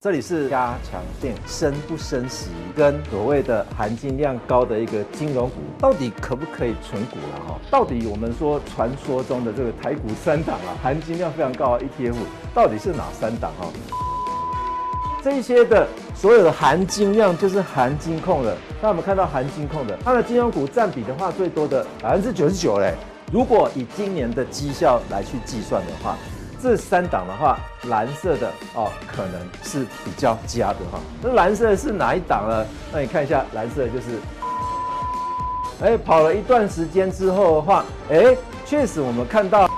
这里是加强錠升不升息，跟所谓的含金量高的一个金融股，到底可不可以存股了哈？到底我们说传说中的这个台股三档啊，含金量非常高的 ETF，到底是哪三档哈？这些的所有的含金量就是含金控的，那我们看到含金控的它的金融股占比的话，最多的百分之九十九嘞。如果以今年的绩效来去计算的话。这三档的话，蓝色的哦，可能是比较佳的哈。那蓝色是哪一档呢？那你看一下，蓝色就是，哎，跑了一段时间之后的话，哎，确实我们看到，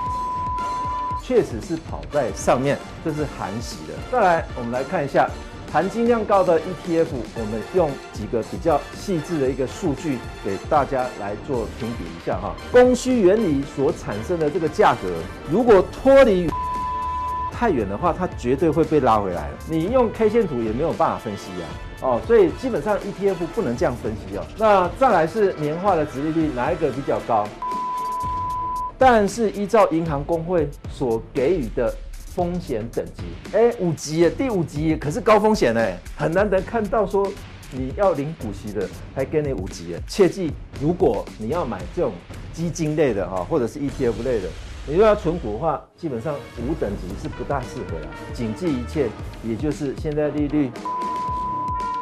确实是跑在上面，这是含息的。再来，我们来看一下含金量高的 ETF，我们用几个比较细致的一个数据给大家来做评比一下哈。供需原理所产生的这个价格，如果脱离。太远的话，它绝对会被拉回来了。你用 K 线图也没有办法分析呀、啊，哦，所以基本上 ETF 不能这样分析哦。那再来是年化的殖利率哪一个比较高？但是依照银行公会所给予的风险等级，哎，五级，第五级可是高风险哎，很难得看到说你要领股息的还给你五级哎。切记，如果你要买这种基金类的哈，或者是 ETF 类的。你如果要存股的话，基本上五等级是不大适合的。谨记一切，也就是现在利率，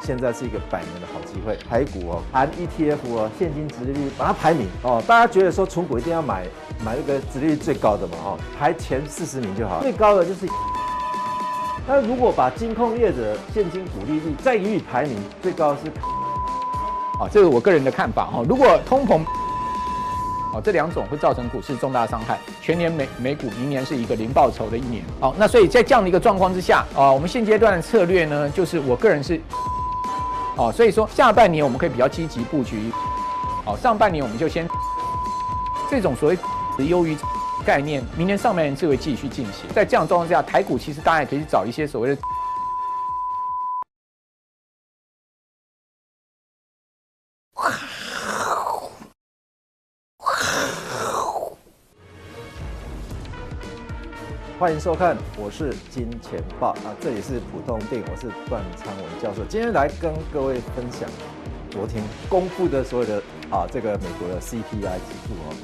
现在是一个百年的好机会。台股哦，含 ETF 哦，现金殖利率把它排名哦。大家觉得说存股一定要买买那个殖利率最高的嘛？哦，排前四十名就好。最高的就是，那如果把金控业者现金股利率再予以排名，最高是，啊，这是我个人的看法哈。如果通膨。哦，这两种会造成股市重大伤害。全年美美股明年是一个零报酬的一年。好，那所以在这样的一个状况之下，啊，我们现阶段的策略呢，就是我个人是，哦，所以说下半年我们可以比较积极布局，好，上半年我们就先这种所谓优于概念，明年上半年就会继续进行。在这样状况之下，台股其实大家也可以找一些所谓的。欢迎收看，我是金钱豹啊，这里是普通錠，我是段昌文教授，今天来跟各位分享昨天公布的所有的啊这个美国的 CPI 指数哦，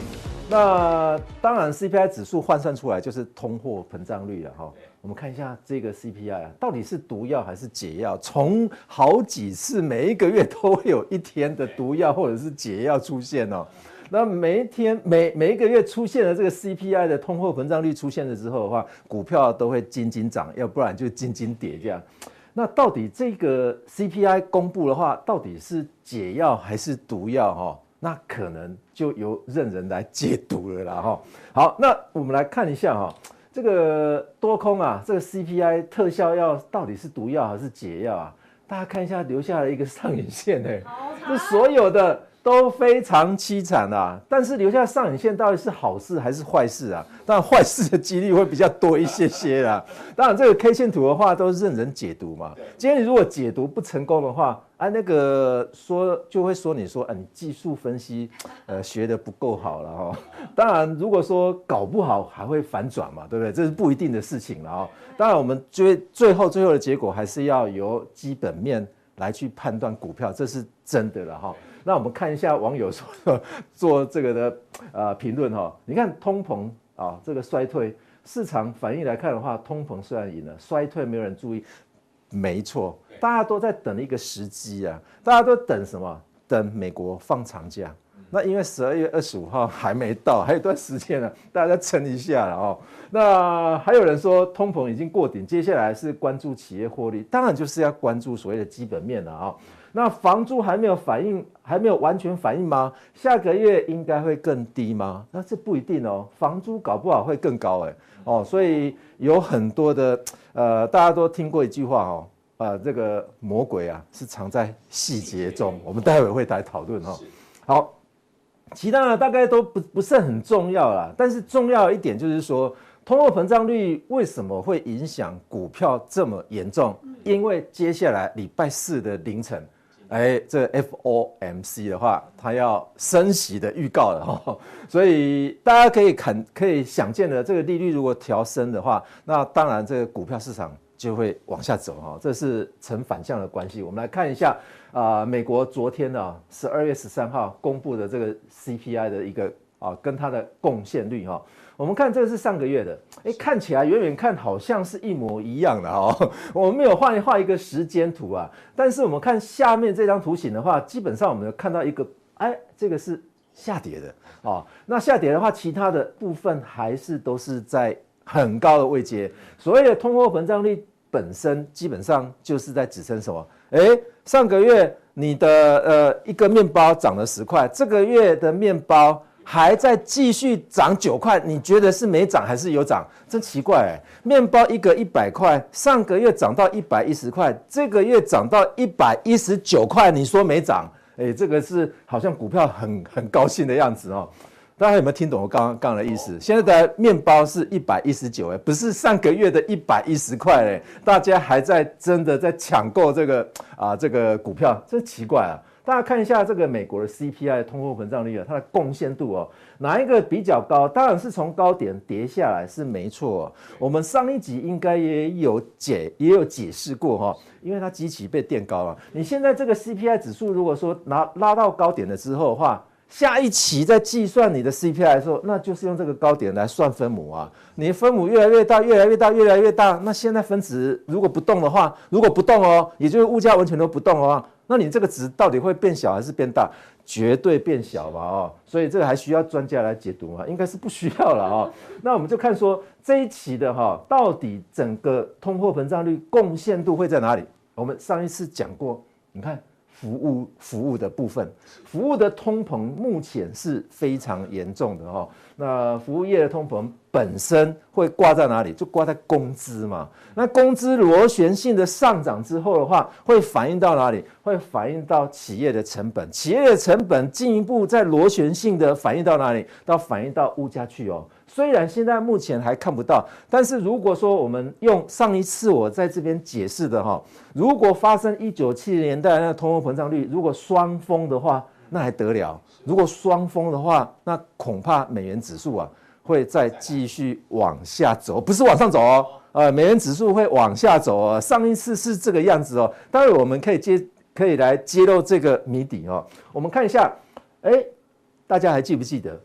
那当然 CPI 指数换算出来就是通货膨胀率了哈，我们看一下这个 CPI 啊，到底是毒药还是解药？从好几次每一个月都会有一天的毒药或者是解药出现哦。那每一天每每一个月出现了这个 CPI 的通货膨胀率出现了之后的话，股票都会斤斤涨，要不然就斤斤跌这样。那到底这个 CPI 公布的话，到底是解药还是毒药哈？那可能就由任人来解读了啦哈。好，那我们来看一下哈，这个多空啊，这个 CPI 特效药到底是毒药还是解药啊？大家看一下留下了一个上影线哎，这所有的。都非常凄惨啊！但是留下上影线到底是好事还是坏事啊？当然坏事的几率会比较多一些些啦。当然这个 K 线图的话都是任人解读嘛。今天你如果解读不成功的话，啊那个说就会说你说啊你技术分析呃学的不够好了哈。当然如果说搞不好还会反转嘛，对不对？这是不一定的事情了啊。当然我们最最后最后的结果还是要由基本面来去判断股票，这是真的了哈。那我们看一下网友说做这个的呃评论哈，你看通膨啊这个衰退市场反应来看的话，通膨虽然赢了，衰退没有人注意，没错，大家都在等一个时机啊，大家都等什么？等美国放长假。那因为十二月二十五号还没到，还有一段时间呢，大家再撑一下了哦。那还有人说通膨已经过顶，接下来是关注企业获利，当然就是要关注所谓的基本面了啊。那房租还没有反应，还没有完全反应吗？下个月应该会更低吗？那这不一定哦，房租搞不好会更高哎哦，所以有很多的呃，大家都听过一句话哦，呃，这个魔鬼啊是藏在细节中，我们待会会来讨论哦。好，其他的大概都不不是很重要啦，但是重要一点就是说，通货膨胀率为什么会影响股票这么严重？因为接下来礼拜四的凌晨。哎，这个 FOMC 的话，它要升息的预告了哈，所以大家可以看可以想见的，这个利率如果调升的话，那当然这个股票市场就会往下走哈，这是成反向的关系。我们来看一下啊，美国昨天呢十二月十三号公布的这个 CPI 的一个啊，跟它的贡献率哈。我们看这个是上个月的，哎，看起来远远看好像是一模一样的哦。我们没有画一画一个时间图啊，但是我们看下面这张图形的话，基本上我们有看到一个，哎，这个是下跌的哦。那下跌的话，其他的部分还是都是在很高的位阶。所谓的通货膨胀率本身，基本上就是在指称什么？哎，上个月你的呃一个面包涨了十块，这个月的面包。还在继续涨九块，你觉得是没涨还是有涨？真奇怪！面包一个一百块，上个月涨到一百一十块，这个月涨到一百一十九块，你说没涨？哎，这个是好像股票很很高兴的样子哦。大家有没有听懂我刚刚刚的意思？现在的面包是一百一十九哎，不是上个月的一百一十块哎，大家还在真的在抢购这个啊这个股票，真奇怪啊！大家看一下这个美国的 CPI 通货膨胀率啊，它的贡献度哦，哪一个比较高？当然是从高点跌下来是没错。我们上一集应该也有解也有解释过哈，因为它基期被垫高了。你现在这个 CPI 指数如果说拿拉到高点了之后的话，下一期再计算你的 CPI 的时候，那就是用这个高点来算分母啊。你分母越来越大，越来越大，越来越大，那现在分子如果不动的话，如果不动哦，也就是物价完全都不动的话。那你这个值到底会变小还是变大？绝对变小嘛，哦，所以这个还需要专家来解读吗？应该是不需要了哦。那我们就看说这一期的哈，到底整个通货膨胀率贡献度会在哪里？我们上一次讲过，你看服务服务的部分，服务的通膨目前是非常严重的哈。那服务业的通膨本身会挂在哪里？就挂在工资嘛。那工资螺旋性的上涨之后的话，会反映到哪里？会反映到企业的成本。企业的成本进一步再螺旋性的反映到哪里？到反映到物价去哦。虽然现在目前还看不到，但是如果说我们用上一次我在这边解释的哈，如果发生一九七零年代那通货膨胀率如果双峰的话，那还得了？如果双峰的话，那恐怕美元指数啊会再继续往下走，不是往上走哦。呃，美元指数会往下走哦。上一次是这个样子哦。待会我们可以揭，可以来揭露这个谜底哦。我们看一下，哎，大家还记不记得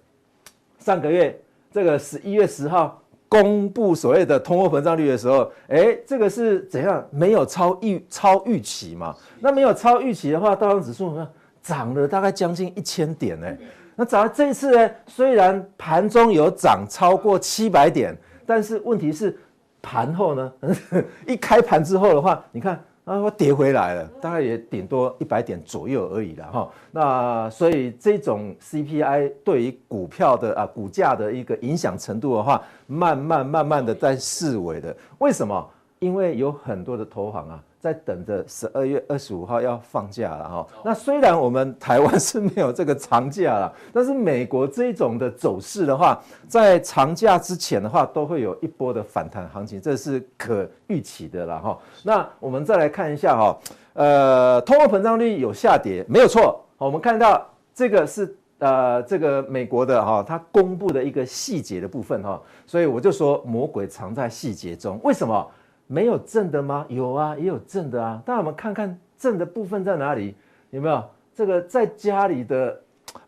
上个月这个十一月十号公布所谓的通货膨胀率的时候，哎，这个是怎样？没有超预超预期嘛？那没有超预期的话，道琼指数呢？涨了大概将近一千点呢，那涨到这一次呢，虽然盘中有涨超过七百点，但是问题是盘后呢，一开盘之后的话，你看啊，我跌回来了，大概也顶多一百点左右而已了哈。那所以这种 CPI 对于股票的啊股价的一个影响程度的话，慢慢慢慢的在式微的。为什么？因为有很多的投行啊。在等着十二月二十五号要放假了哈。那虽然我们台湾是没有这个长假了，但是美国这种的走势的话，在长假之前的话，都会有一波的反弹行情，这是可预期的了哈。那我们再来看一下哈，呃，通货膨胀率有下跌，没有错。我们看到这个是呃这个美国的哈，它公布的一个细节的部分哈，所以我就说魔鬼藏在细节中，为什么？没有正的吗？有啊，也有正的啊。但我们看看正的部分在哪里？有没有这个在家里的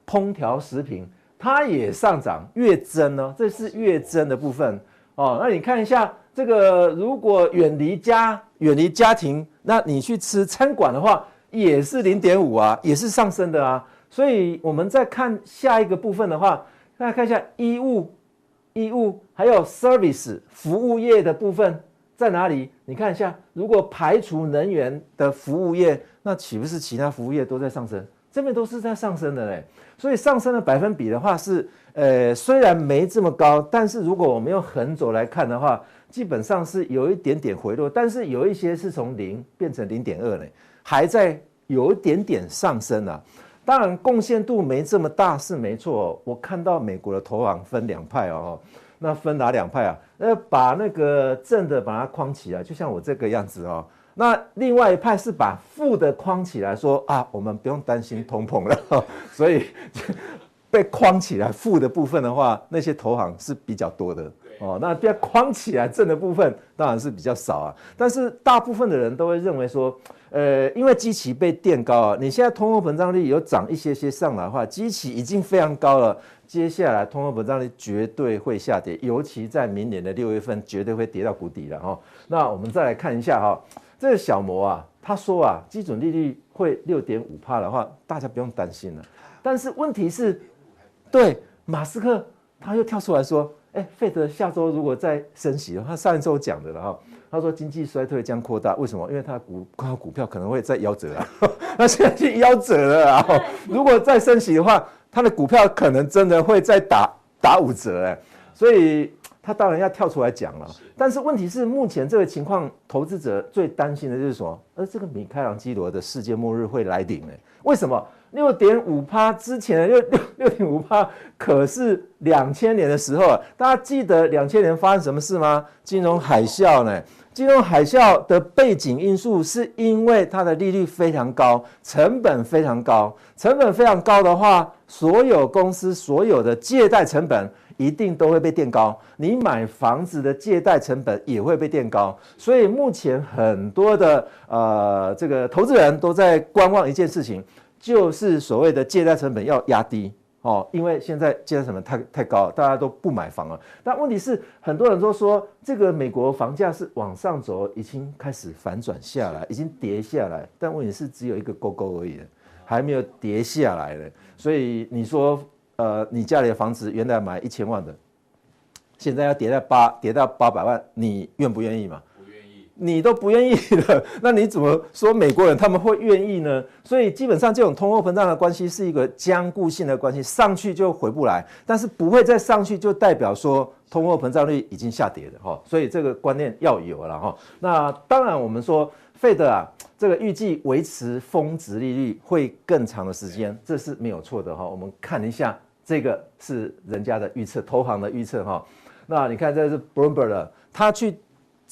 烹调食品，它也上涨，月增呢？这是月增的部分哦。那你看一下这个，如果远离家、远离家庭，那你去吃餐馆的话，也是零点五啊，也是上升的啊。所以我们再看下一个部分的话，大家看一下衣物、衣物还有 service 服务业的部分。在哪里？你看一下，如果排除能源的服务业，那岂不是其他服务业都在上升？这边都是在上升的嘞。所以上升的百分比的话是，呃，虽然没这么高，但是如果我们用横轴来看的话，基本上是有一点点回落。但是有一些是从零变成零点二嘞，还在有一点点上升啊。当然贡献度没这么大是没错。我看到美国的投行分两派哦。那分哪两派啊？呃，把那个正的把它框起来，就像我这个样子哦。那另外一派是把负的框起来，说啊，我们不用担心通膨了。所以被框起来负的部分的话，那些投行是比较多的哦，那被框起来正的部分当然是比较少啊。但是大部分的人都会认为说，呃，因为基期被垫高啊，你现在通货膨胀率有涨一些些上来的话，基期已经非常高了，接下来通货膨胀率绝对会下跌，尤其在明年的六月份绝对会跌到谷底了哈。那我们再来看一下哈，这个小摩啊，他说啊，基准利率会六点五趴的话，大家不用担心了。但是问题是，对马斯克他又跳出来说。哎，费德下周如果再升息的话，他上一周讲的了哈，他说经济衰退将扩大，为什么？因为他股他股票可能会再夭折啊，那现在已经夭折了啊。如果再升息的话，他的股票可能真的会再打打五折哎，所以他当然要跳出来讲了。但是问题是，目前这个情况，投资者最担心的就是说，呃，这个米开朗基罗的世界末日会来临哎，为什么？六点五趴之前的六六六点五趴，可是两千年的时候啊，大家记得两千年发生什么事吗？金融海啸呢？金融海啸的背景因素是因为它的利率非常高，成本非常高，成本非常高的话，所有公司所有的借贷成本一定都会被垫高，你买房子的借贷成本也会被垫高，所以目前很多的呃这个投资人都在观望一件事情。就是所谓的借贷成本要压低。哦，因为现在借贷成本太太高了，大家都不买房了。但问题是，很多人都说这个美国房价是往上走，已经开始反转下来，已经跌下来。但问题是只有一个勾勾而已，还没有跌下来的。所以你说，呃，你家里的房子原来买一千万的，现在要跌到八，跌到八百万，你愿不愿意嘛？你都不愿意了，那你怎么说美国人他们会愿意呢？所以基本上这种通货膨胀的关系是一个僵固性的关系，上去就回不来，但是不会再上去就代表说通货膨胀率已经下跌了哈。所以这个观念要有了哈。那当然我们说费德啊，这个预计维持峰值利率会更长的时间，这是没有错的哈。我们看一下这个是人家的预测，投行的预测哈。那你看这是 Bloomberg 的，他去。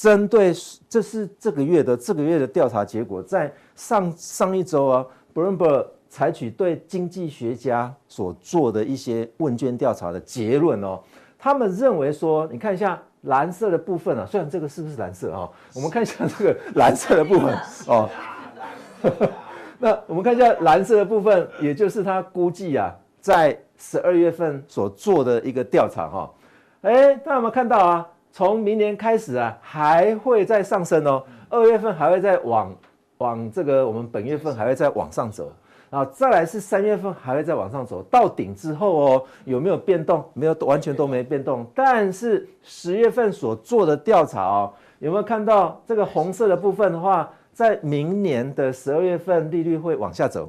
针对这是这个月的这个月的调查结果，在上上一周啊，Bloomberg 采取对经济学家所做的一些问卷调查的结论哦，他们认为说，你看一下蓝色的部分啊，虽然这个是不是蓝色啊？我们看一下这个蓝色的部分哦。那我们看一下蓝色的部分，也就是他估计啊，在十二月份所做的一个调查哈。哎，大家有没有看到啊？从明年开始啊，还会再上升哦。二月份还会再往往这个，我们本月份还会再往上走，然后再来是三月份还会再往上走到顶之后哦，有没有变动？没有，完全都没变动。但是十月份所做的调查哦，有没有看到这个红色的部分的话，在明年的十二月份利率会往下走，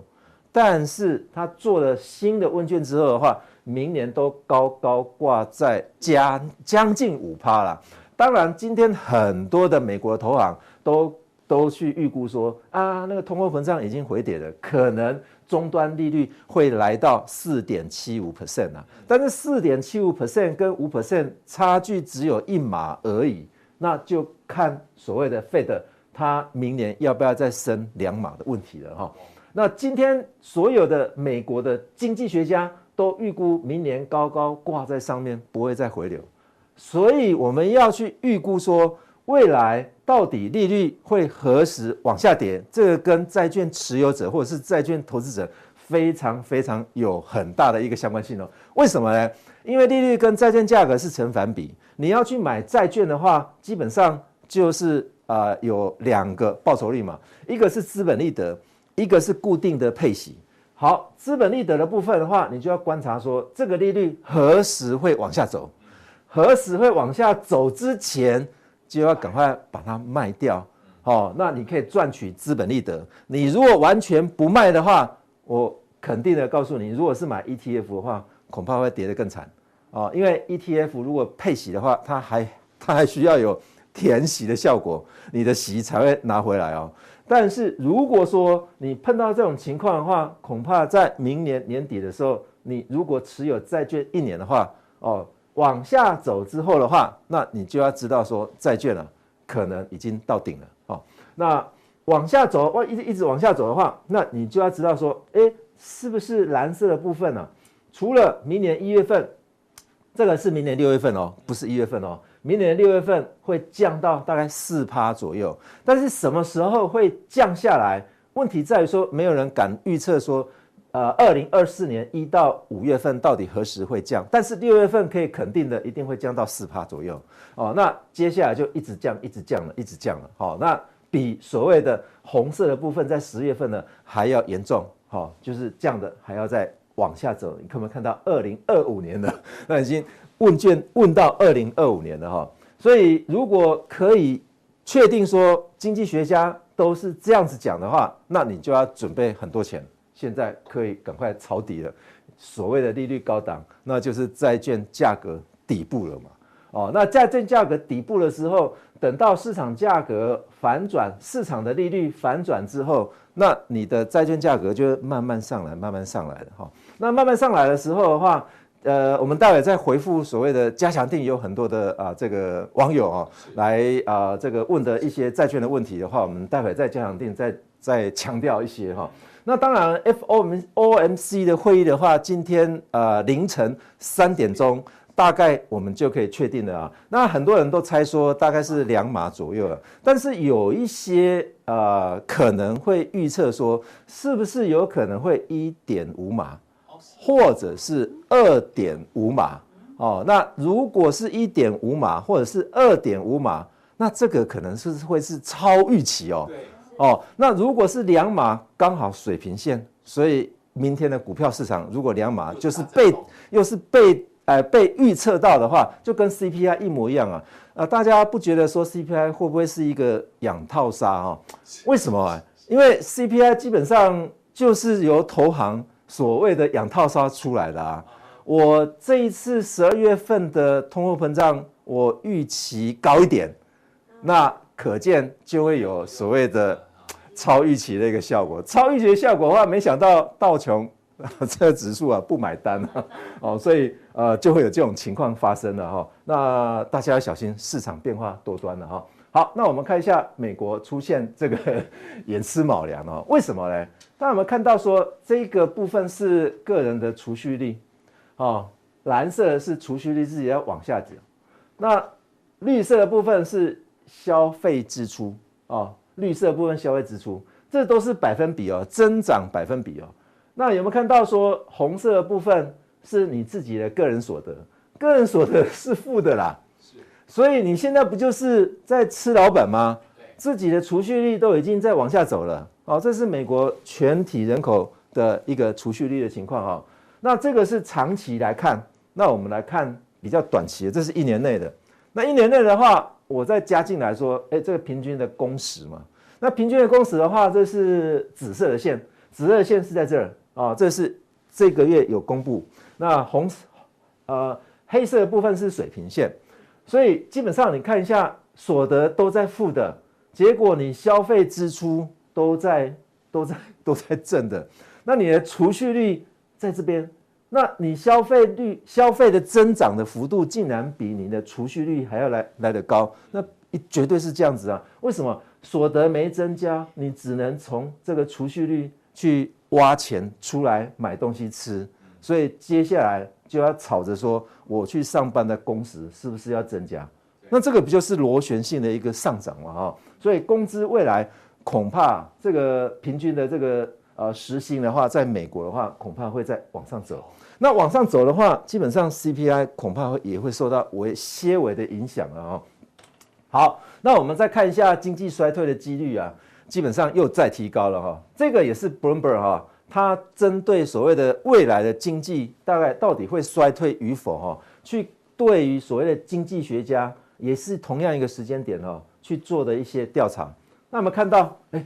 但是他做了新的问卷之后的话。明年都高高挂在将将近五趴了。当然，今天很多的美国投行都都去预估说啊，那个通货膨胀已经回跌了，可能终端利率会来到四点七五 percent 啊。但是四点七五 percent 跟五 percent 差距只有一码而已，那就看所谓的 Fed 它明年要不要再升两码的问题了哈。那今天所有的美国的经济学家。都预估明年高高挂在上面，不会再回流，所以我们要去预估说未来到底利率会何时往下跌，这个跟债券持有者或者是债券投资者非常非常有很大的一个相关性哦。为什么呢？因为利率跟债券价格是成反比，你要去买债券的话，基本上就是啊有两个报酬率嘛，一个是资本利得，一个是固定的配息。好，资本利得的部分的话，你就要观察说这个利率何时会往下走，何时会往下走之前，就要赶快把它卖掉。哦，那你可以赚取资本利得。你如果完全不卖的话，我肯定的告诉你，如果是买 ETF 的话，恐怕会跌得更惨。哦，因为 ETF 如果配息的话，它还它还需要有填息的效果，你的息才会拿回来哦。但是如果说你碰到这种情况的话，恐怕在明年年底的时候，你如果持有债券一年的话，哦，往下走之后的话，那你就要知道说债券啊，可能已经到顶了哦。那往下走，哇，一直一直往下走的话，那你就要知道说，诶，是不是蓝色的部分呢？除了明年一月份，这个是明年六月份哦，不是一月份哦。明年的六月份会降到大概四趴左右。但是什么时候会降下来？问题在于说，没有人敢预测说，呃，二零二四年一到五月份到底何时会降？但是六月份可以肯定的，一定会降到四趴左右。哦，那接下来就一直降，一直降了，一直降了。好，那比所谓的红色的部分在十月份呢还要严重。好，就是降的还要再往下走。你可不可以看到二零二五年的？那已经问卷问到二零二五年了哈。所以如果可以确定说经济学家。都是这样子讲的话，那你就要准备很多钱，现在可以赶快抄底了。所谓的利率高档，那就是债券价格底部了嘛。哦，那债券价格底部的时候，等到市场价格反转，市场的利率反转之后，那你的债券价格就慢慢上来，慢慢上来的哈。那慢慢上来的时候的话，呃，我们待会再回复所谓的加强定，有很多的啊，这个网友啊，来啊，这个问的一些债券的问题的话，我们待会再加强定再再强调一些哈。那当然，F O M O M C 的会议的话，今天呃凌晨三点钟，大概我们就可以确定了啊。那很多人都猜说大概是两码左右了，但是有一些呃可能会预测说，是不是有可能会一点五码？或者是二点五码哦，那如果是一点五码或者是二点五码，那这个可能是会是超预期哦。哦，那如果是两码，刚好水平线，所以明天的股票市场如果两码就是被又是被呃被预测到的话，就跟 CPI 一模一样啊。呃，大家不觉得说 CPI 会不会是一个养套杀哦？为什么啊？因为 CPI 基本上就是由投行。所谓的养套杀出来的啊，我这一次十二月份的通货膨胀，我预期高一点，那可见就会有所谓的超预期的一个效果。超预期的效果的话，没想到道琼这个指数啊不买单啊，哦，所以呃就会有这种情况发生了哈。那大家要小心市场变化多端了哈。好，那我们看一下美国出现这个 寅吃卯粮哦，为什么呢？那我们看到说，这个部分是个人的储蓄率，哦，蓝色的是储蓄率自己要往下走，那绿色的部分是消费支出，哦，绿色部分消费支出，这都是百分比哦，增长百分比哦。那有没有看到说，红色的部分是你自己的个人所得，个人所得是负的啦。所以你现在不就是在吃老本吗？自己的储蓄率都已经在往下走了。哦，这是美国全体人口的一个储蓄率的情况哈。那这个是长期来看，那我们来看比较短期的，这是一年内的。那一年内的话，我再加进来说，哎，这个平均的工时嘛。那平均的工时的话，这是紫色的线，紫色的线是在这儿啊，这是这个月有公布。那红呃黑色的部分是水平线。所以基本上你看一下，所得都在负的，结果你消费支出都在都在都在正的，那你的储蓄率在这边，那你消费率消费的增长的幅度竟然比你的储蓄率还要来来得高，那绝对是这样子啊？为什么所得没增加，你只能从这个储蓄率去挖钱出来买东西吃？所以接下来。就要吵着说，我去上班的工时是不是要增加？那这个不就是螺旋性的一个上涨嘛？哈，所以工资未来恐怕这个平均的这个呃时薪的话，在美国的话，恐怕会再往上走。那往上走的话，基本上 CPI 恐怕会也会受到微些微的影响了哈。好，那我们再看一下经济衰退的几率啊，基本上又再提高了哈。这个也是 Bloomberg 哈。它针对所谓的未来的经济大概到底会衰退与否哈，去对于所谓的经济学家也是同样一个时间点哦去做的一些调查。那我们看到，哎，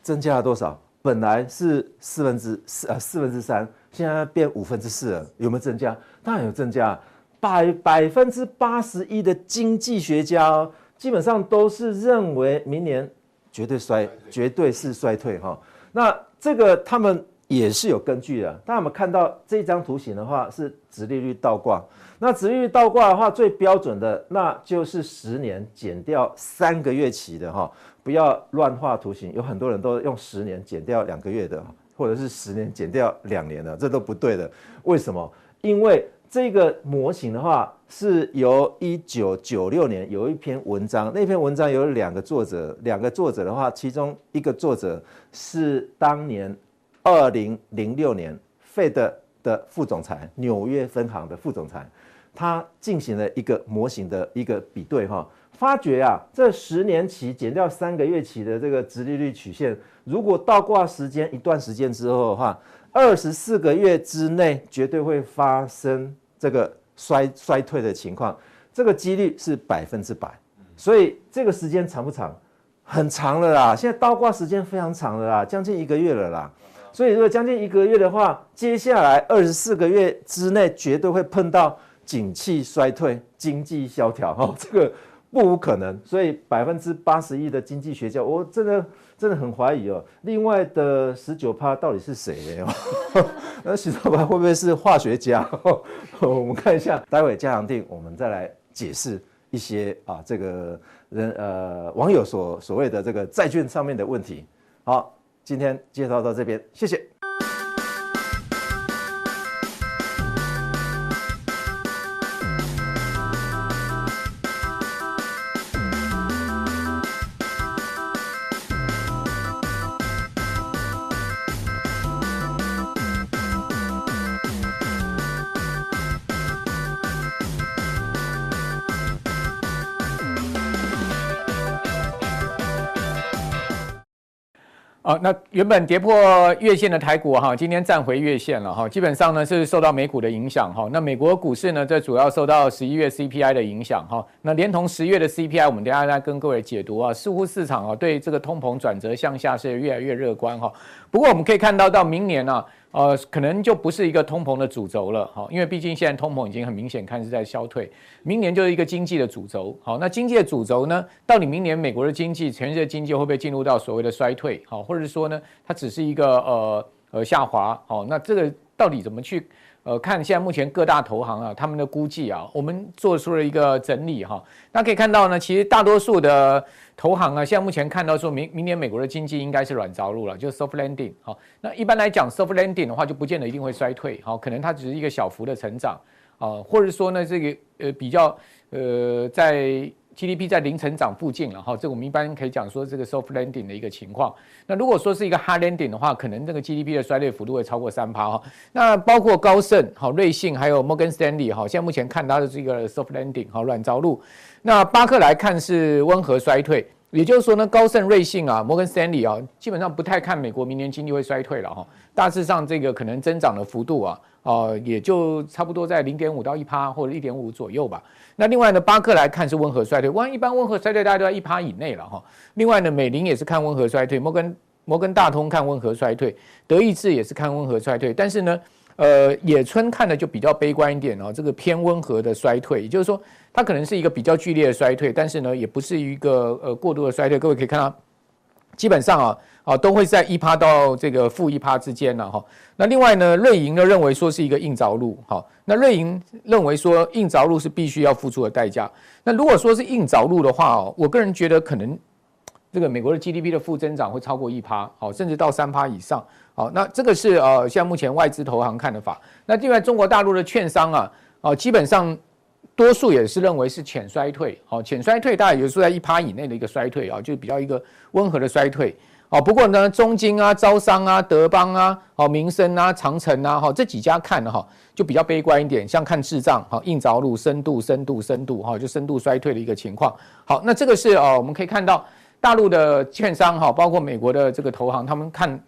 增加了多少？本来是四分之四呃四分之三，现在变五分之四了，有没有增加？当然有增加，百百分之八十一的经济学家基本上都是认为明年绝对衰，绝对是衰退哈。那这个他们也是有根据的。大家有没有看到这张图形的话，是殖利率倒挂。那殖利率倒挂的话，最标准的那就是十年减掉三个月期的哈，不要乱画图形。有很多人都用十年减掉两个月的，或者是十年减掉两年的，这都不对的。为什么？因为这个模型的话，是由一九九六年有一篇文章，那篇文章有两个作者，两个作者的话，其中一个作者是当年二零零六年 Fed 的副总裁，纽约分行的副总裁，他进行了一个模型的一个比对，哈，发觉啊，这十年期减掉三个月期的这个直利率曲线，如果倒挂时间一段时间之后的话，二十四个月之内绝对会发生这个。衰衰退的情况，这个几率是百分之百，所以这个时间长不长？很长了啦，现在倒挂时间非常长了啦，将近一个月了啦。所以如果将近一个月的话，接下来二十四个月之内绝对会碰到景气衰退、经济萧条，哈，这个不无可能。所以百分之八十一的经济学家，我真的。真的很怀疑哦，另外的十九趴到底是谁呢？那十九趴会不会是化学家？我们看一下，待会加强定，我们再来解释一些啊，这个人呃网友所所谓的这个债券上面的问题。好，今天介绍到这边，谢谢。那原本跌破月线的台股哈，今天站回月线了哈，基本上呢是受到美股的影响哈。那美国股市呢，这主要受到十一月 CPI 的影响哈。那连同十月的 CPI，我们等下来跟各位解读啊，似乎市场啊对这个通膨转折向下是越来越乐观哈。不过我们可以看到，到明年呢。呃，可能就不是一个通膨的主轴了，哈，因为毕竟现在通膨已经很明显看是在消退，明年就是一个经济的主轴，好，那经济的主轴呢，到底明年美国的经济，全世界经济会不会进入到所谓的衰退，好，或者是说呢，它只是一个呃呃下滑，好，那这个到底怎么去呃看？现在目前各大投行啊，他们的估计啊，我们做出了一个整理哈，那可以看到呢，其实大多数的。投行啊，现在目前看到说明明年美国的经济应该是软着陆了，就是 soft landing。好，那一般来讲 soft landing 的话，就不见得一定会衰退。好，可能它只是一个小幅的成长啊，或者说呢，这个呃比较呃在 GDP 在零成长附近了哈。这个我们一般可以讲说这个 soft landing 的一个情况。那如果说是一个 hard landing 的话，可能这个 GDP 的衰退幅度会超过三趴哈。那包括高盛、好瑞信还有 Morgan Stanley 哈，现在目前看它的是一个 soft landing 好软着陆。那巴克来看是温和衰退，也就是说呢，高盛、瑞信啊、摩根斯坦利啊，基本上不太看美国明年经济会衰退了哈。大致上这个可能增长的幅度啊，呃，也就差不多在零点五到一趴或者一点五左右吧。那另外呢，巴克莱看是温和衰退，一般温和衰退大家都在一趴以内了哈。另外呢，美林也是看温和衰退，摩根摩根大通看温和衰退，德意志也是看温和衰退，但是呢。呃，野村看的就比较悲观一点哦，这个偏温和的衰退，也就是说，它可能是一个比较剧烈的衰退，但是呢，也不是一个呃过度的衰退。各位可以看到，基本上啊啊都会在一趴到这个负一趴之间了哈。那另外呢，瑞银呢认为说是一个硬着陆，好，那瑞银认为说硬着陆是必须要付出的代价。那如果说是硬着陆的话哦，我个人觉得可能这个美国的 GDP 的负增长会超过一趴，好，甚至到三趴以上。好，那这个是呃，像目前外资投行看的法。那另外中国大陆的券商啊，哦，基本上多数也是认为是浅衰退。好，浅衰退大概也就是在一趴以内的一个衰退啊，就比较一个温和的衰退。哦，不过呢，中金啊、招商啊、德邦啊、好民生啊、长城啊，哈这几家看的哈就比较悲观一点，像看滞胀，好硬着陆、深度、深度、深度，哈就深度衰退的一个情况。好，那这个是呃，我们可以看到大陆的券商哈，包括美国的这个投行，他们看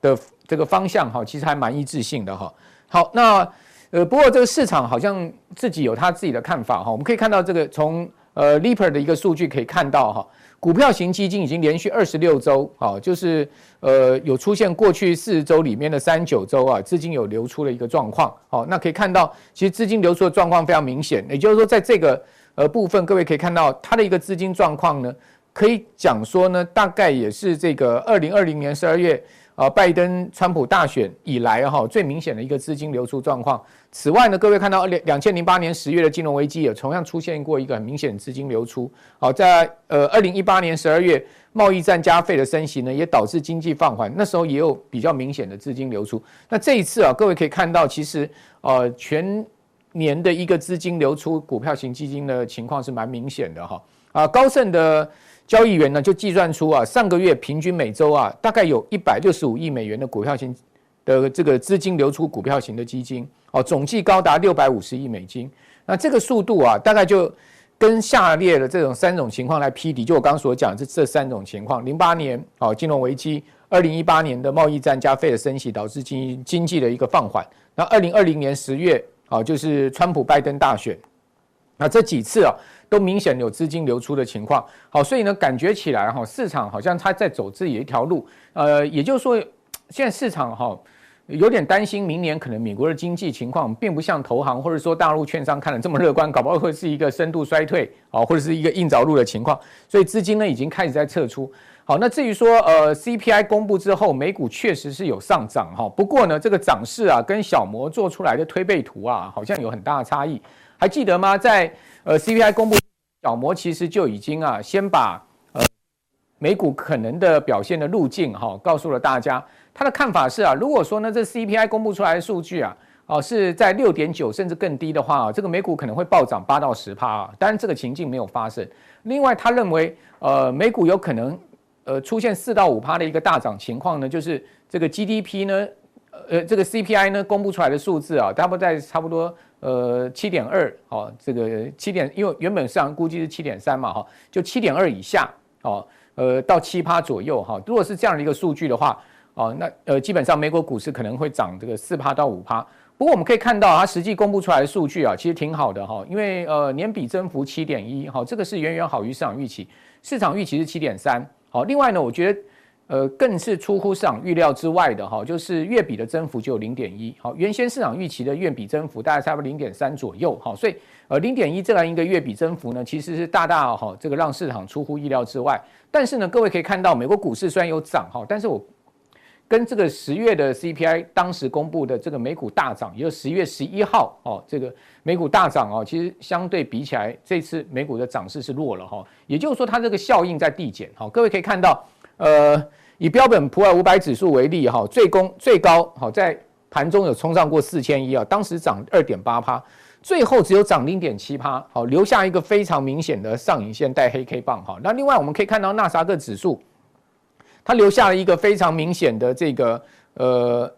的。这个方向哈，其实还蛮一致性的哈。好，那呃，不过这个市场好像自己有他自己的看法哈。我们可以看到这个从呃 Lipper 的一个数据可以看到哈，股票型基金已经连续二十六周啊，就是呃有出现过去四十周里面的三九周啊，资金有流出的一个状况。好，那可以看到其实资金流出的状况非常明显，也就是说在这个呃部分，各位可以看到它的一个资金状况呢，可以讲说呢，大概也是这个二零二零年十二月。啊，拜登、川普大选以来哈，最明显的一个资金流出状况。此外呢，各位看到两两千零八年十月的金融危机也同样出现过一个很明显的资金流出。好，在呃二零一八年十二月贸易战加费的升息呢，也导致经济放缓，那时候也有比较明显的资金流出。那这一次啊，各位可以看到，其实呃全年的一个资金流出股票型基金的情况是蛮明显的哈啊，高盛的交易员呢就计算出啊，上个月平均每周啊，大概有一百六十五亿美元的股票型的这个资金流出股票型的基金哦，总计高达六百五十亿美金。那这个速度啊，大概就跟下列的这种三种情况来匹敌，就我刚刚所讲的这这三种情况：零八年哦金融危机，二零一八年的贸易战加费的升息导致经经济的一个放缓，那二零二零年十月哦就是川普拜登大选，那这几次啊都明显有资金流出的情况。好，所以呢感觉起来哈市场好像它在走自己一条路，呃也就是说现在市场哈。有点担心，明年可能美国的经济情况并不像投行或者说大陆券商看的这么乐观，搞不好会是一个深度衰退啊，或者是一个硬着陆的情况。所以资金呢已经开始在撤出。好，那至于说呃 CPI 公布之后，美股确实是有上涨哈，不过呢这个涨势啊跟小摩做出来的推背图啊好像有很大的差异。还记得吗？在呃 CPI 公布，小摩其实就已经啊先把呃美股可能的表现的路径哈告诉了大家。他的看法是啊，如果说呢，这 CPI 公布出来的数据啊，哦是在六点九甚至更低的话啊，这个美股可能会暴涨八到十趴啊。当然这个情境没有发生。另外，他认为呃美股有可能呃出现四到五趴的一个大涨情况呢，就是这个 GDP 呢，呃这个 CPI 呢公布出来的数字啊，大概在差不多呃七点二哦，这个七点，因为原本市场估计是七点三嘛哈，就七点二以下哦，呃到七趴左右哈。如果是这样的一个数据的话。哦，那呃，基本上美国股市可能会涨这个四趴到五趴。不过我们可以看到，它实际公布出来的数据啊，其实挺好的哈。因为呃，年比增幅七点一，好，这个是远远好于市场预期。市场预期是七点三，好。另外呢，我觉得呃，更是出乎市场预料之外的哈，就是月比的增幅就有零点一，好，原先市场预期的月比增幅大概差不多零点三左右，好，所以呃，零点一这样一个月比增幅呢，其实是大大哈，这个让市场出乎意料之外。但是呢，各位可以看到，美国股市虽然有涨哈，但是我。跟这个十月的 CPI 当时公布的这个美股大涨，也就是十月十一号哦，这个美股大涨哦，其实相对比起来，这次美股的涨势是弱了哈。也就是说，它这个效应在递减。好，各位可以看到，呃，以标本普尔五百指数为例哈，最公最高好在盘中有冲上过四千一啊，当时涨二点八趴，最后只有涨零点七趴，好，留下一个非常明显的上影线带黑 K 棒哈。那另外我们可以看到纳萨克指数。它留下了一个非常明显的这个呃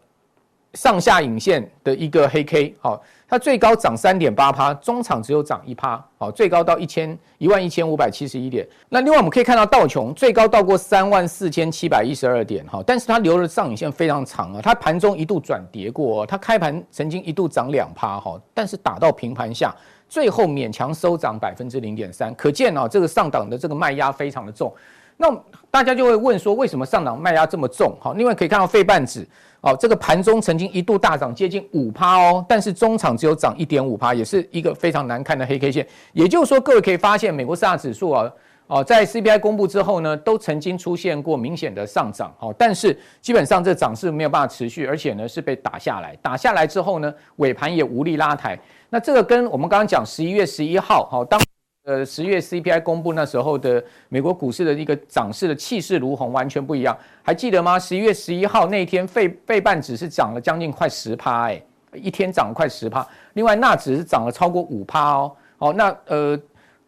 上下影线的一个黑 K，好，它最高涨三点八趴，中场只有涨一趴，好，最高到一千一万一千五百七十一点。那另外我们可以看到道琼最高到过三万四千七百一十二点，哈，但是它留的上影线非常长啊，它盘中一度转跌过，它开盘曾经一度涨两趴，哈，但是打到平盘下，最后勉强收涨百分之零点三，可见啊，这个上档的这个卖压非常的重。那大家就会问说，为什么上档卖压这么重？好，另外可以看到费半指，哦，这个盘中曾经一度大涨接近五趴哦，但是中场只有涨一点五趴，也是一个非常难看的黑 K 线。也就是说，各位可以发现，美国四大指数啊，哦，在 CPI 公布之后呢，都曾经出现过明显的上涨，好，但是基本上这涨势没有办法持续，而且呢是被打下来，打下来之后呢，尾盘也无力拉抬。那这个跟我们刚刚讲十一月十一号，好，当。呃，十月 CPI 公布那时候的美国股市的一个涨势的气势如虹，完全不一样。还记得吗？十一月十一号那一天，费费半指是涨了将近快十趴，哎，一天涨了快十趴。另外，纳指是涨了超过五趴哦。好，那呃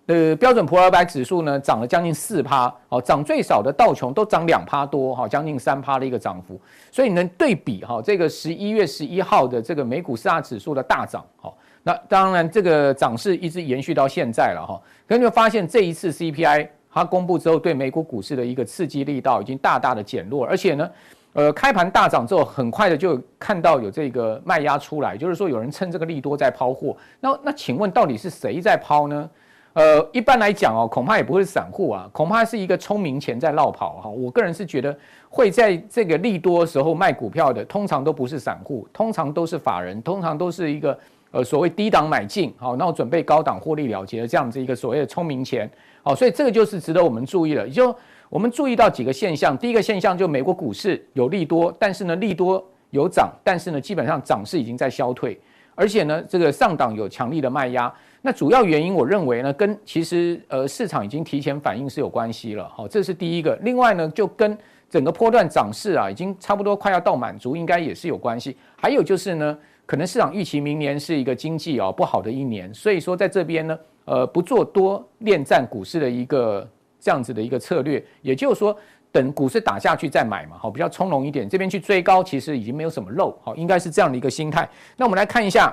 呃，标准普尔五百指数呢，涨了将近四趴。好，涨最少的道琼都涨两趴多，哈，将近三趴的一个涨幅。所以你能对比哈，这个十一月十一号的这个美股四大指数的大涨，好。那当然，这个涨势一直延续到现在了哈。可是你会发现，这一次 CPI 它公布之后，对美国股市的一个刺激力道已经大大的减弱，而且呢，呃，开盘大涨之后，很快的就看到有这个卖压出来，就是说有人趁这个利多在抛货。那那请问到底是谁在抛呢？呃，一般来讲哦，恐怕也不会是散户啊，恐怕是一个聪明钱在落跑哈。我个人是觉得会在这个利多时候卖股票的，通常都不是散户，通常都是法人，通常都是一个。呃，所谓低档买进，好，那我准备高档获利了结的这样子一个所谓的聪明钱，好，所以这个就是值得我们注意了。也就我们注意到几个现象，第一个现象就美国股市有利多，但是呢利多有涨，但是呢基本上涨势已经在消退，而且呢这个上档有强力的卖压。那主要原因我认为呢跟其实呃市场已经提前反应是有关系了，好，这是第一个。另外呢就跟整个波段涨势啊已经差不多快要到满足，应该也是有关系。还有就是呢。可能市场预期明年是一个经济啊不好的一年，所以说在这边呢，呃，不做多恋战股市的一个这样子的一个策略，也就是说，等股市打下去再买嘛，好，比较从容一点，这边去追高其实已经没有什么肉，好，应该是这样的一个心态。那我们来看一下，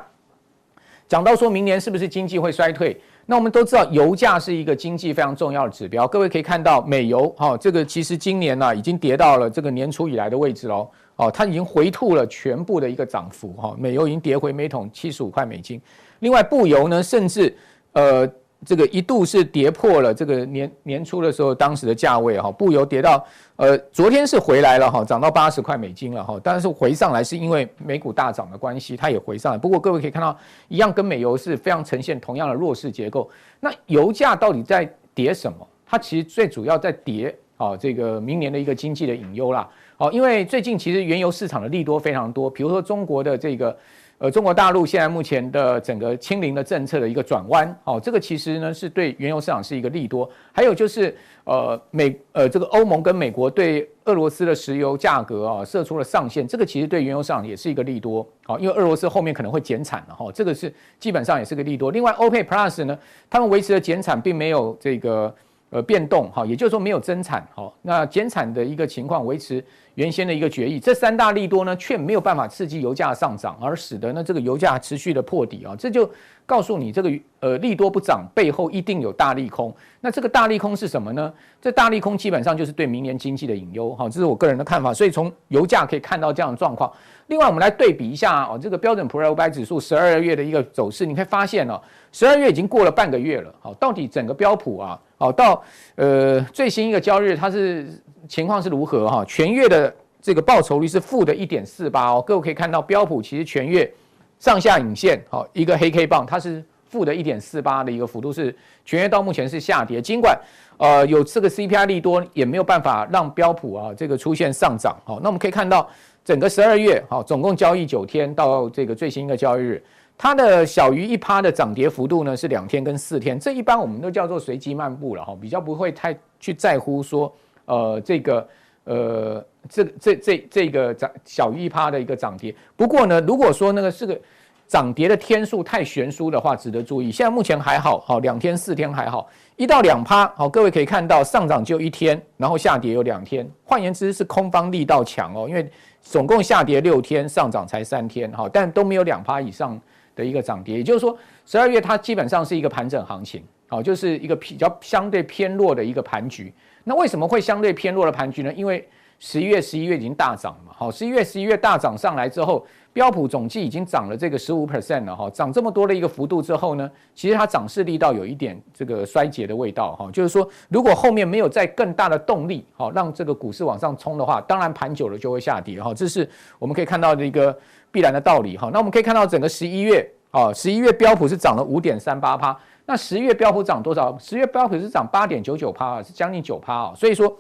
讲到说明年是不是经济会衰退？那我们都知道油价是一个经济非常重要的指标，各位可以看到美油，哈，这个其实今年呢已经跌到了这个年初以来的位置喽。哦，它已经回吐了全部的一个涨幅哈，美油已经跌回每桶七十五块美金。另外，布油呢，甚至呃，这个一度是跌破了这个年年初的时候当时的价位哈，布油跌到呃，昨天是回来了哈，涨到八十块美金了哈，但是回上来是因为美股大涨的关系，它也回上来。不过各位可以看到，一样跟美油是非常呈现同样的弱势结构。那油价到底在跌什么？它其实最主要在跌啊，这个明年的一个经济的隐忧啦。哦，因为最近其实原油市场的利多非常多，比如说中国的这个，呃，中国大陆现在目前的整个清零的政策的一个转弯，哦，这个其实呢是对原油市场是一个利多。还有就是，呃，美呃这个欧盟跟美国对俄罗斯的石油价格啊设出了上限，这个其实对原油市场也是一个利多。好，因为俄罗斯后面可能会减产了哈，这个是基本上也是个利多。另外，OPEC Plus 呢，他们维持了减产，并没有这个呃变动，哈，也就是说没有增产，好，那减产的一个情况维持。原先的一个决议，这三大利多呢，却没有办法刺激油价上涨，而使得呢这个油价持续的破底啊，这就告诉你这个呃利多不涨背后一定有大利空。那这个大利空是什么呢？这大利空基本上就是对明年经济的隐忧哈，这是我个人的看法。所以从油价可以看到这样的状况。另外，我们来对比一下哦，这个标准普尔五百指数十二月的一个走势，你可以发现哦，十二月已经过了半个月了，好，到底整个标普啊，好到呃最新一个交易日它是。情况是如何哈？全月的这个报酬率是负的一点四八哦，各位可以看到标普其实全月上下影线好一个黑 K 棒，它是负的一点四八的一个幅度，是全月到目前是下跌。尽管呃有这个 CPI 利多，也没有办法让标普啊这个出现上涨。好，那我们可以看到整个十二月好总共交易九天到这个最新一个交易日，它的小于一趴的涨跌幅度呢是两天跟四天，这一般我们都叫做随机漫步了哈，比较不会太去在乎说。呃，这个呃，这这这这个涨小于一趴的一个涨跌。不过呢，如果说那个是个涨跌的天数太悬殊的话，值得注意。现在目前还好，好两天四天还好，一到两趴，好，各位可以看到上涨就一天，然后下跌有两天。换言之，是空方力道强哦，因为总共下跌六天，上涨才三天，好，但都没有两趴以上的一个涨跌。也就是说，十二月它基本上是一个盘整行情，好，就是一个比较相对偏弱的一个盘局。那为什么会相对偏弱的盘局呢？因为十一月、十一月已经大涨了嘛，好，十一月、十一月大涨上来之后，标普总计已经涨了这个十五 percent 了哈，涨这么多的一个幅度之后呢，其实它涨势力道有一点这个衰竭的味道哈，就是说如果后面没有再更大的动力，好，让这个股市往上冲的话，当然盘久了就会下跌哈，这是我们可以看到的一个必然的道理哈。那我们可以看到整个十一月啊，十一月标普是涨了五点三八趴。那十月标普涨多少？十月标普是涨八点九九趴，是将近九趴啊。所以说，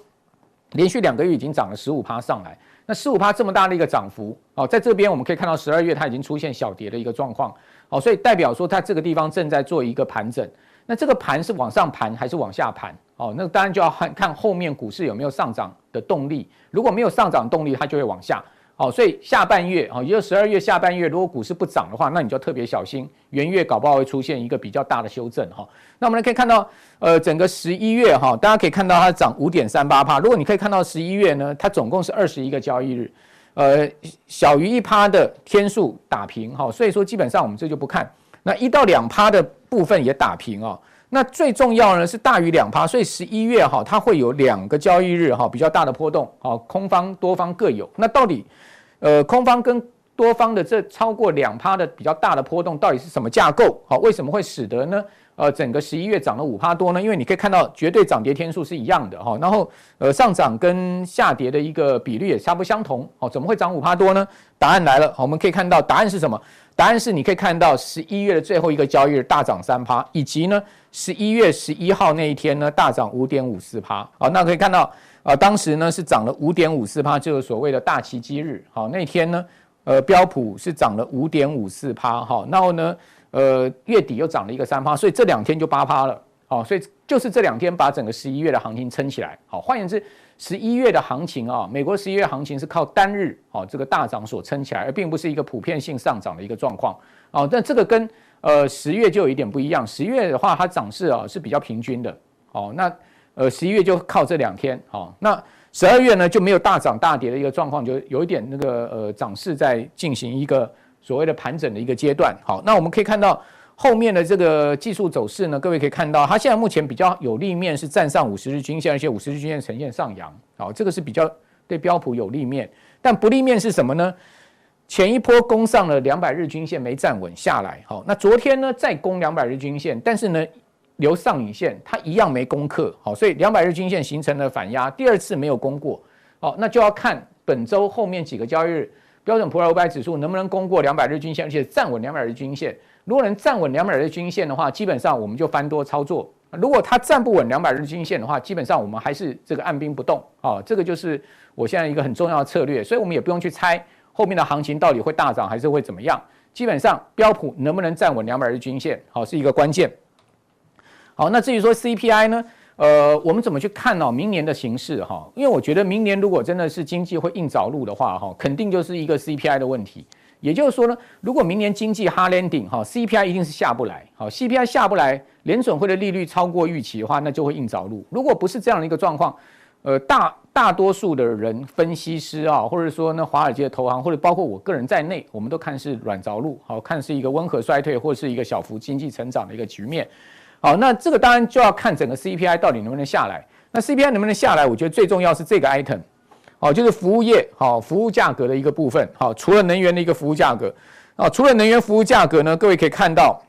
连续两个月已经涨了十五趴上来。那十五趴这么大的一个涨幅哦，在这边我们可以看到十二月它已经出现小跌的一个状况哦，所以代表说它这个地方正在做一个盘整。那这个盘是往上盘还是往下盘？哦，那当然就要看看后面股市有没有上涨的动力。如果没有上涨动力，它就会往下。好，所以下半月啊，也就十二月下半月，如果股市不涨的话，那你就特别小心，元月搞不好会出现一个比较大的修正哈。那我们来可以看到，呃，整个十一月哈，大家可以看到它涨五点三八趴。如果你可以看到十一月呢，它总共是二十一个交易日，呃，小于一趴的天数打平哈，所以说基本上我们这就不看。那一到两趴的部分也打平啊。那最重要呢是大于两趴，所以十一月哈它会有两个交易日哈比较大的波动，好，空方多方各有。那到底？呃，空方跟多方的这超过两趴的比较大的波动，到底是什么架构？好，为什么会使得呢？呃，整个十一月涨了五趴多呢？因为你可以看到绝对涨跌天数是一样的哈，然后呃上涨跟下跌的一个比率也差不相同。好，怎么会涨五趴多呢？答案来了，我们可以看到答案是什么？答案是你可以看到十一月的最后一个交易日大涨三趴，以及呢十一月十一号那一天呢大涨五点五四趴。好，那可以看到。啊，当时呢是涨了五点五四趴，就是所谓的大奇迹日。好，那天呢，呃，标普是涨了五点五四趴。好，然后呢，呃，月底又涨了一个三趴，所以这两天就八趴了。好，所以就是这两天把整个十一月的行情撑起来。好，换言之，十一月的行情啊，美国十一月行情是靠单日好这个大涨所撑起来，而并不是一个普遍性上涨的一个状况啊。但这个跟呃十月就有一点不一样，十月的话它涨势啊是比较平均的哦。那呃十一月就靠这两天哦。那十二月呢就没有大涨大跌的一个状况，就有一点那个呃涨势在进行一个所谓的盘整的一个阶段。好，那我们可以看到。后面的这个技术走势呢，各位可以看到，它现在目前比较有利面是站上五十日均线，而且五十日均线呈现上扬，好，这个是比较对标普有利面。但不利面是什么呢？前一波攻上了两百日均线没站稳下来，好，那昨天呢再攻两百日均线，但是呢留上影线，它一样没攻克，好，所以两百日均线形成了反压，第二次没有攻过，好，那就要看本周后面几个交易日标准普尔五百指数能不能攻过两百日均线，而且站稳两百日均线。如果能站稳两百日均线的话，基本上我们就翻多操作。如果它站不稳两百日均线的话，基本上我们还是这个按兵不动啊。这个就是我现在一个很重要的策略，所以我们也不用去猜后面的行情到底会大涨还是会怎么样。基本上标普能不能站稳两百日均线，好是一个关键。好，那至于说 CPI 呢？呃，我们怎么去看呢？明年的形势哈，因为我觉得明年如果真的是经济会硬着陆的话哈，肯定就是一个 CPI 的问题。也就是说呢，如果明年经济 hard landing 哈，CPI 一定是下不来，好，CPI 下不来，联准会的利率超过预期的话，那就会硬着陆。如果不是这样的一个状况，呃，大大多数的人分析师啊，或者说呢，华尔街的投行，或者包括我个人在内，我们都看是软着陆，好，看是一个温和衰退，或是一个小幅经济成长的一个局面。好，那这个当然就要看整个 CPI 到底能不能下来。那 CPI 能不能下来，我觉得最重要是这个 item。好，就是服务业，好，服务价格的一个部分，好，除了能源的一个服务价格，啊，除了能源服务价格呢，各位可以看到，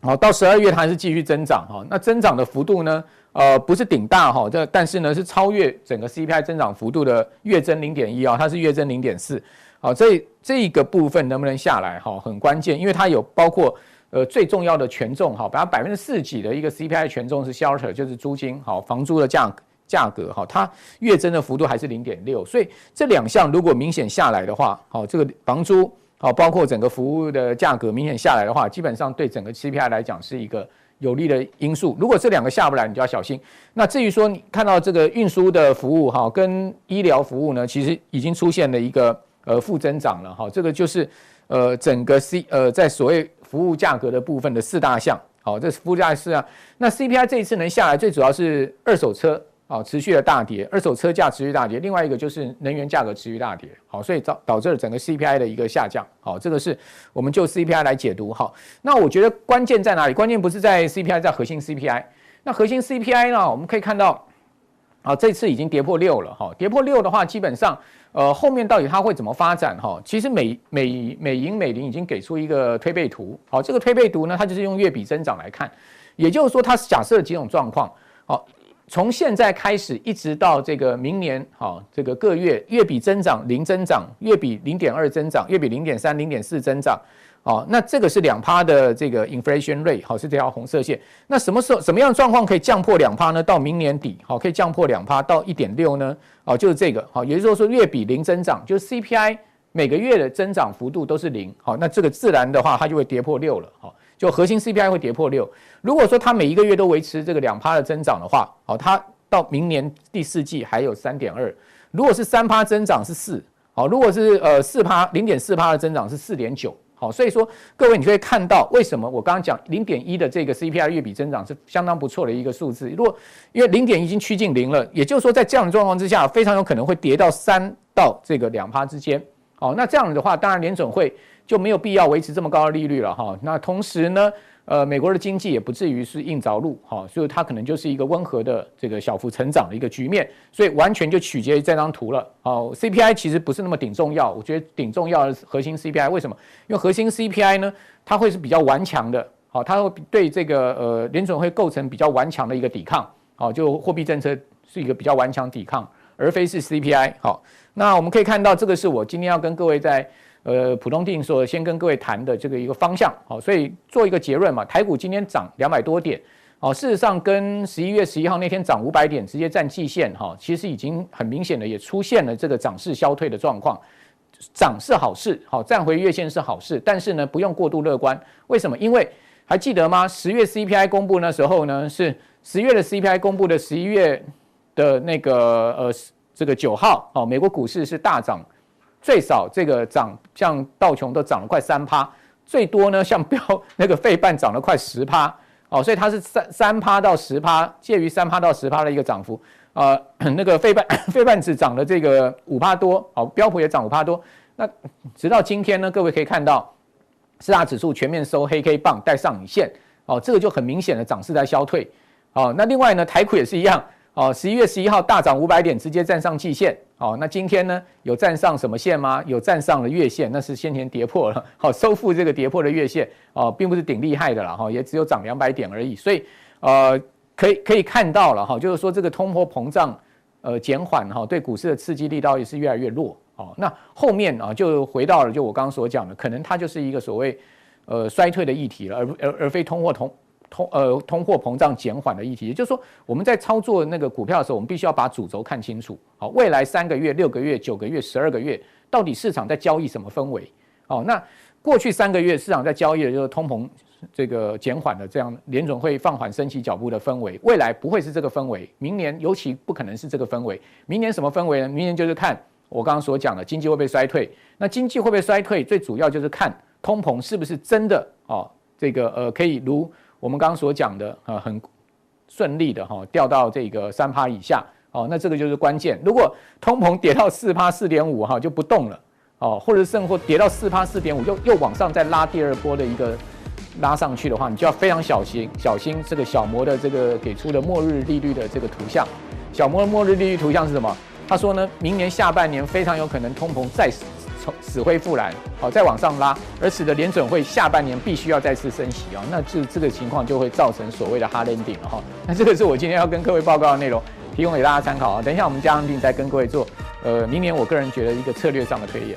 好，到十二月它还是继续增长，哈，那增长的幅度呢，呃，不是顶大，哈，这但是呢是超越整个 CPI 增长幅度的月增零点一啊，它是月增零点四，好，这这个部分能不能下来，哈，很关键，因为它有包括呃最重要的权重，哈，把百分之四几的一个 CPI 权重是 shelter，就是租金，好，房租的价。价格哈，它月增的幅度还是零点六，所以这两项如果明显下来的话，好，这个房租好，包括整个服务的价格明显下来的话，基本上对整个 CPI 来讲是一个有利的因素。如果这两个下不来，你就要小心。那至于说你看到这个运输的服务哈，跟医疗服务呢，其实已经出现了一个呃负增长了哈，这个就是呃整个 C 呃在所谓服务价格的部分的四大项，好，这是服务价是啊。那 CPI 这一次能下来，最主要是二手车。啊，持续的大跌，二手车价持续大跌，另外一个就是能源价格持续大跌，好，所以导导致了整个 CPI 的一个下降，好，这个是我们就 CPI 来解读，好，那我觉得关键在哪里？关键不是在 CPI，在核心 CPI。那核心 CPI 呢？我们可以看到，啊，这次已经跌破六了，哈，跌破六的话，基本上，呃，后面到底它会怎么发展？哈，其实美美美银美林已经给出一个推背图，好，这个推背图呢，它就是用月比增长来看，也就是说，它是假设几种状况，好。从现在开始一直到这个明年，好，这个各月月比增长零增长，月比零点二增长，月比零点三、零点四增长，哦，那这个是两趴的这个 inflation rate，好，是这条红色线。那什么时候什么样的状况可以降破两趴呢？到明年底，好，可以降破两趴到一点六呢？哦，就是这个，好，也就是说月比零增长，就是 CPI 每个月的增长幅度都是零，好，那这个自然的话它就会跌破六了，好。就核心 CPI 会跌破六，如果说它每一个月都维持这个两趴的增长的话，好，它到明年第四季还有三点二，如果是三趴增长是四，好，如果是呃四趴零点四趴的增长是四点九，好，所以说各位你可以看到为什么我刚刚讲零点一的这个 CPI 月比增长是相当不错的一个数字，如果因为零点已经趋近零了，也就是说在这样的状况之下，非常有可能会跌到三到这个两趴之间，好，那这样的话，当然联准会。就没有必要维持这么高的利率了哈。那同时呢，呃，美国的经济也不至于是硬着陆哈，所以它可能就是一个温和的这个小幅成长的一个局面。所以完全就取决于这张图了。哦，CPI 其实不是那么顶重要，我觉得顶重要的核心 CPI。为什么？因为核心 CPI 呢，它会是比较顽强的，好，它会对这个呃联准会构成比较顽强的一个抵抗。好，就货币政策是一个比较顽强抵抗，而非是 CPI。好，那我们可以看到，这个是我今天要跟各位在。呃，普通定说先跟各位谈的这个一个方向，好，所以做一个结论嘛，台股今天涨两百多点，哦，事实上跟十一月十一号那天涨五百点直接占季线，哈，其实已经很明显的也出现了这个涨势消退的状况，涨是好事，好，站回月线是好事，但是呢，不用过度乐观，为什么？因为还记得吗？十月 CPI 公布那时候呢，是十月的 CPI 公布的十一月的那个呃这个九号哦，美国股市是大涨，最少这个涨像道琼都涨了快三趴，最多呢像标那个费半涨了快十趴哦，所以它是三三趴到十趴，介于三趴到十趴的一个涨幅。呃，那个费半 费半指涨了这个五趴多，哦，标普也涨五趴多。那直到今天呢，各位可以看到四大指数全面收黑 K 棒带上影线，哦，这个就很明显的涨势在消退。哦，那另外呢，台股也是一样，哦，十一月十一号大涨五百点，直接站上季线。哦，那今天呢，有站上什么线吗？有站上了月线，那是先前跌破了，好，收复这个跌破的月线，哦，并不是顶厉害的了，哈，也只有涨两百点而已。所以，呃。可以可以看到了哈，就是说这个通货膨胀呃减缓哈，对股市的刺激力道也是越来越弱哦。那后面啊就回到了就我刚刚所讲的，可能它就是一个所谓呃衰退的议题了，而而而非通货通通呃通货膨胀减缓的议题。也就是说，我们在操作那个股票的时候，我们必须要把主轴看清楚。好，未来三个月、六个月、九个月、十二个月，到底市场在交易什么氛围？哦，那过去三个月市场在交易的就是通膨。这个减缓的这样联准会放缓升息脚步的氛围，未来不会是这个氛围，明年尤其不可能是这个氛围。明年什么氛围呢？明年就是看我刚刚所讲的经济会不会衰退。那经济会不会衰退？最主要就是看通膨是不是真的哦，这个呃可以如我们刚刚所讲的呃很顺利的哈、掉到这个三趴以下哦，那这个就是关键。如果通膨跌到四趴四点五哈就不动了哦，或者甚或跌到四趴四点五又又往上再拉第二波的一个。拉上去的话，你就要非常小心，小心这个小摩的这个给出的末日利率的这个图像。小摩的末日利率图像是什么？他说呢，明年下半年非常有可能通膨再从死灰复燃，好，再往上拉，而使得联准会下半年必须要再次升息啊，那这这个情况就会造成所谓的 hard ending 了哈。那这个是我今天要跟各位报告的内容，提供给大家参考啊。等一下我们加上定再跟各位做，呃，明年我个人觉得一个策略上的推演。